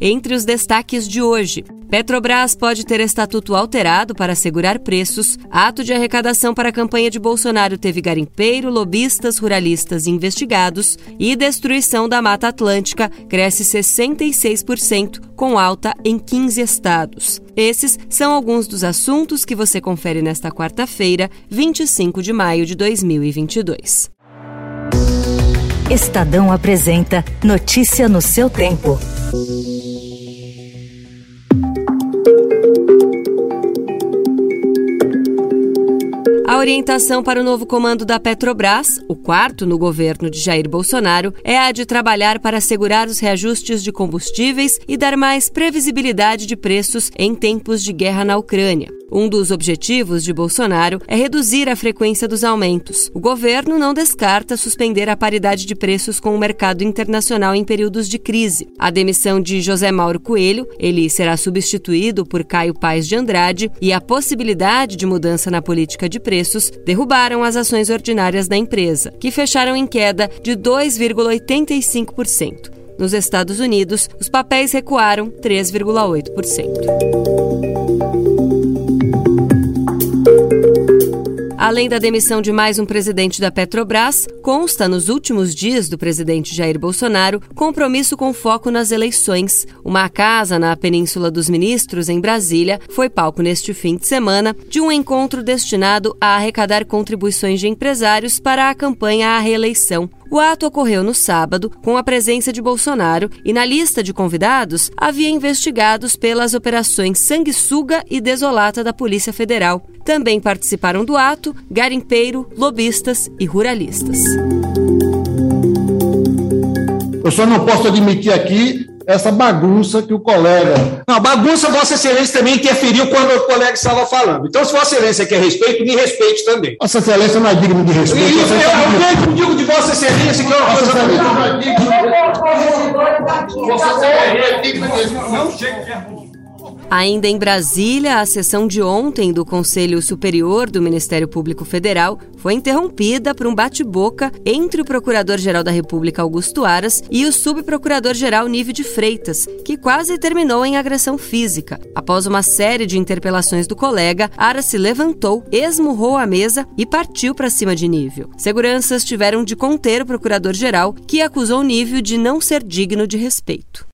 Entre os destaques de hoje, Petrobras pode ter estatuto alterado para assegurar preços. Ato de arrecadação para a campanha de Bolsonaro teve garimpeiro, lobistas, ruralistas investigados. E destruição da Mata Atlântica cresce 66%, com alta em 15 estados. Esses são alguns dos assuntos que você confere nesta quarta-feira, 25 de maio de 2022. Estadão apresenta Notícia no seu tempo. A orientação para o novo comando da Petrobras, o quarto no governo de Jair Bolsonaro, é a de trabalhar para assegurar os reajustes de combustíveis e dar mais previsibilidade de preços em tempos de guerra na Ucrânia. Um dos objetivos de Bolsonaro é reduzir a frequência dos aumentos. O governo não descarta suspender a paridade de preços com o mercado internacional em períodos de crise. A demissão de José Mauro Coelho, ele será substituído por Caio Paes de Andrade, e a possibilidade de mudança na política de preços derrubaram as ações ordinárias da empresa, que fecharam em queda de 2,85%. Nos Estados Unidos, os papéis recuaram 3,8%. Além da demissão de mais um presidente da Petrobras, consta nos últimos dias do presidente Jair Bolsonaro compromisso com foco nas eleições. Uma casa na Península dos Ministros, em Brasília, foi palco neste fim de semana de um encontro destinado a arrecadar contribuições de empresários para a campanha à reeleição. O ato ocorreu no sábado, com a presença de Bolsonaro, e na lista de convidados havia investigados pelas operações Sanguessuga e Desolata da Polícia Federal. Também participaram do ato garimpeiro, lobistas e ruralistas. Eu só não posso admitir aqui essa bagunça que o colega. Não, bagunça, Vossa Excelência também interferiu quando o colega estava falando. Então, se Vossa Excelência quer respeito, me respeite também. Vossa Excelência não é digno de respeito. E, eu, eu, digo de Vossa Excelência que é uma coisa. Não é digno de Vossa Excelência é digno de respeito. Não chega Ainda em Brasília, a sessão de ontem do Conselho Superior do Ministério Público Federal foi interrompida por um bate-boca entre o Procurador-Geral da República Augusto Aras e o Subprocurador-Geral Nível de Freitas, que quase terminou em agressão física. Após uma série de interpelações do colega, Aras se levantou, esmurrou a mesa e partiu para cima de Nível. Seguranças tiveram de conter o Procurador-Geral, que acusou Nível de não ser digno de respeito.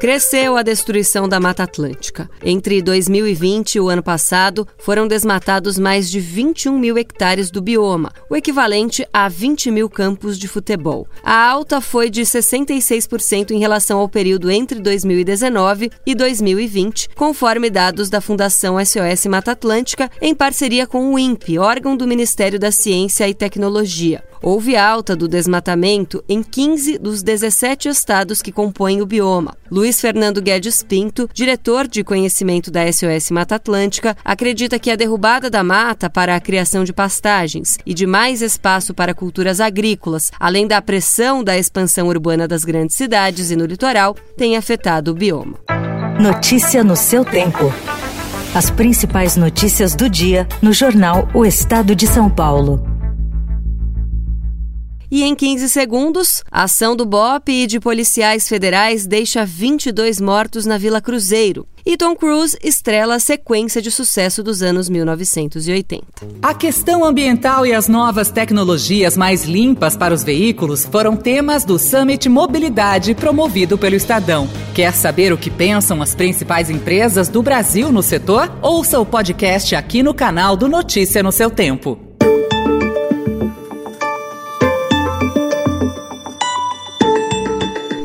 Cresceu a destruição da Mata Atlântica. Entre 2020 e o ano passado, foram desmatados mais de 21 mil hectares do bioma, o equivalente a 20 mil campos de futebol. A alta foi de 66% em relação ao período entre 2019 e 2020, conforme dados da Fundação SOS Mata Atlântica, em parceria com o INPE, órgão do Ministério da Ciência e Tecnologia. Houve alta do desmatamento em 15 dos 17 estados que compõem o bioma. Luiz Fernando Guedes Pinto, diretor de conhecimento da SOS Mata Atlântica, acredita que a derrubada da mata para a criação de pastagens e de mais espaço para culturas agrícolas, além da pressão da expansão urbana das grandes cidades e no litoral, tem afetado o bioma. Notícia no seu tempo. As principais notícias do dia no jornal O Estado de São Paulo. E em 15 segundos, a ação do BOP e de policiais federais deixa 22 mortos na Vila Cruzeiro. E Tom Cruise estrela a sequência de sucesso dos anos 1980. A questão ambiental e as novas tecnologias mais limpas para os veículos foram temas do Summit Mobilidade promovido pelo Estadão. Quer saber o que pensam as principais empresas do Brasil no setor? Ouça o podcast aqui no canal do Notícia no seu tempo.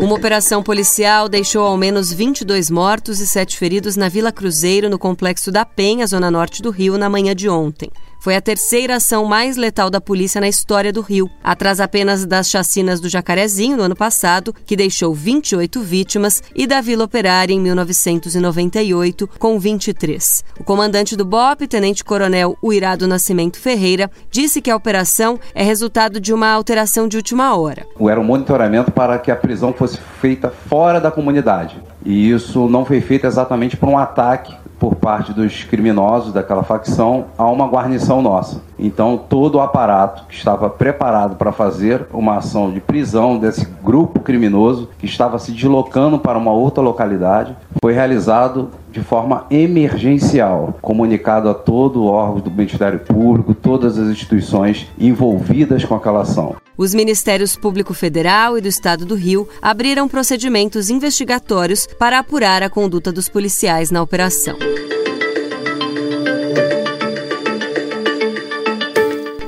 Uma operação policial deixou ao menos 22 mortos e 7 feridos na Vila Cruzeiro, no complexo da Penha, zona norte do Rio, na manhã de ontem. Foi a terceira ação mais letal da polícia na história do Rio, atrás apenas das chacinas do Jacarezinho no ano passado, que deixou 28 vítimas, e da Vila Operária em 1998, com 23. O comandante do BOP, tenente-coronel Uirado Nascimento Ferreira, disse que a operação é resultado de uma alteração de última hora. Era um monitoramento para que a prisão fosse feita fora da comunidade. E isso não foi feito exatamente por um ataque por parte dos criminosos daquela facção a uma guarnição nossa. Então, todo o aparato que estava preparado para fazer uma ação de prisão desse grupo criminoso que estava se deslocando para uma outra localidade foi realizado de forma emergencial, comunicado a todo o órgão do Ministério Público, todas as instituições envolvidas com aquela ação. Os Ministérios Público Federal e do Estado do Rio abriram procedimentos investigatórios para apurar a conduta dos policiais na operação.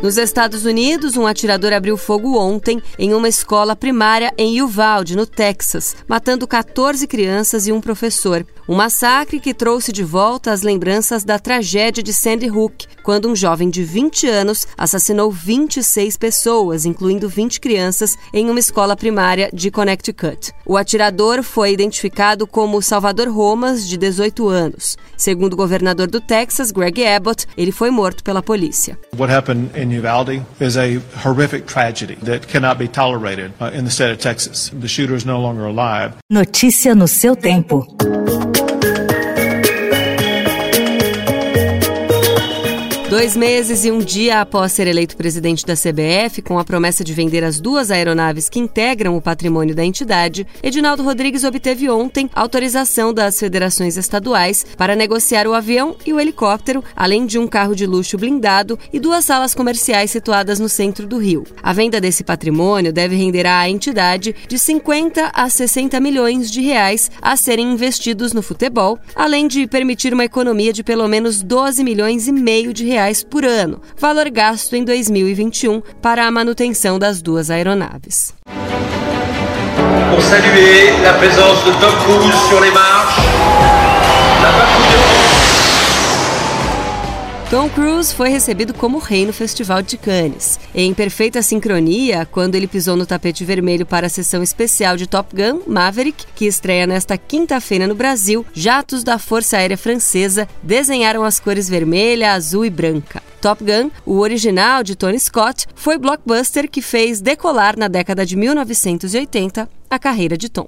Nos Estados Unidos, um atirador abriu fogo ontem em uma escola primária em Uvalde, no Texas, matando 14 crianças e um professor. Um massacre que trouxe de volta as lembranças da tragédia de Sandy Hook, quando um jovem de 20 anos assassinou 26 pessoas, incluindo 20 crianças, em uma escola primária de Connecticut. O atirador foi identificado como Salvador Romas, de 18 anos. Segundo o governador do Texas, Greg Abbott, ele foi morto pela polícia. What happened in Uvalde is a horrific tragedy that cannot be tolerated uh, in the state of Texas. The shooter is no longer alive. Notícia no seu tempo. Dois meses e um dia após ser eleito presidente da CBF, com a promessa de vender as duas aeronaves que integram o patrimônio da entidade, Edinaldo Rodrigues obteve ontem autorização das federações estaduais para negociar o avião e o helicóptero, além de um carro de luxo blindado e duas salas comerciais situadas no centro do Rio. A venda desse patrimônio deve render à entidade de 50 a 60 milhões de reais a serem investidos no futebol, além de permitir uma economia de pelo menos 12 milhões e meio de reais reais por ano, valor gasto em 2021 para a manutenção das duas aeronaves. Saluer de Tom Cruise sur les marches, la Tom Cruise foi recebido como rei no Festival de Cannes. Em perfeita sincronia, quando ele pisou no tapete vermelho para a sessão especial de Top Gun Maverick, que estreia nesta quinta-feira no Brasil, jatos da Força Aérea Francesa desenharam as cores vermelha, azul e branca. Top Gun, o original de Tony Scott, foi blockbuster que fez decolar na década de 1980 a carreira de Tom.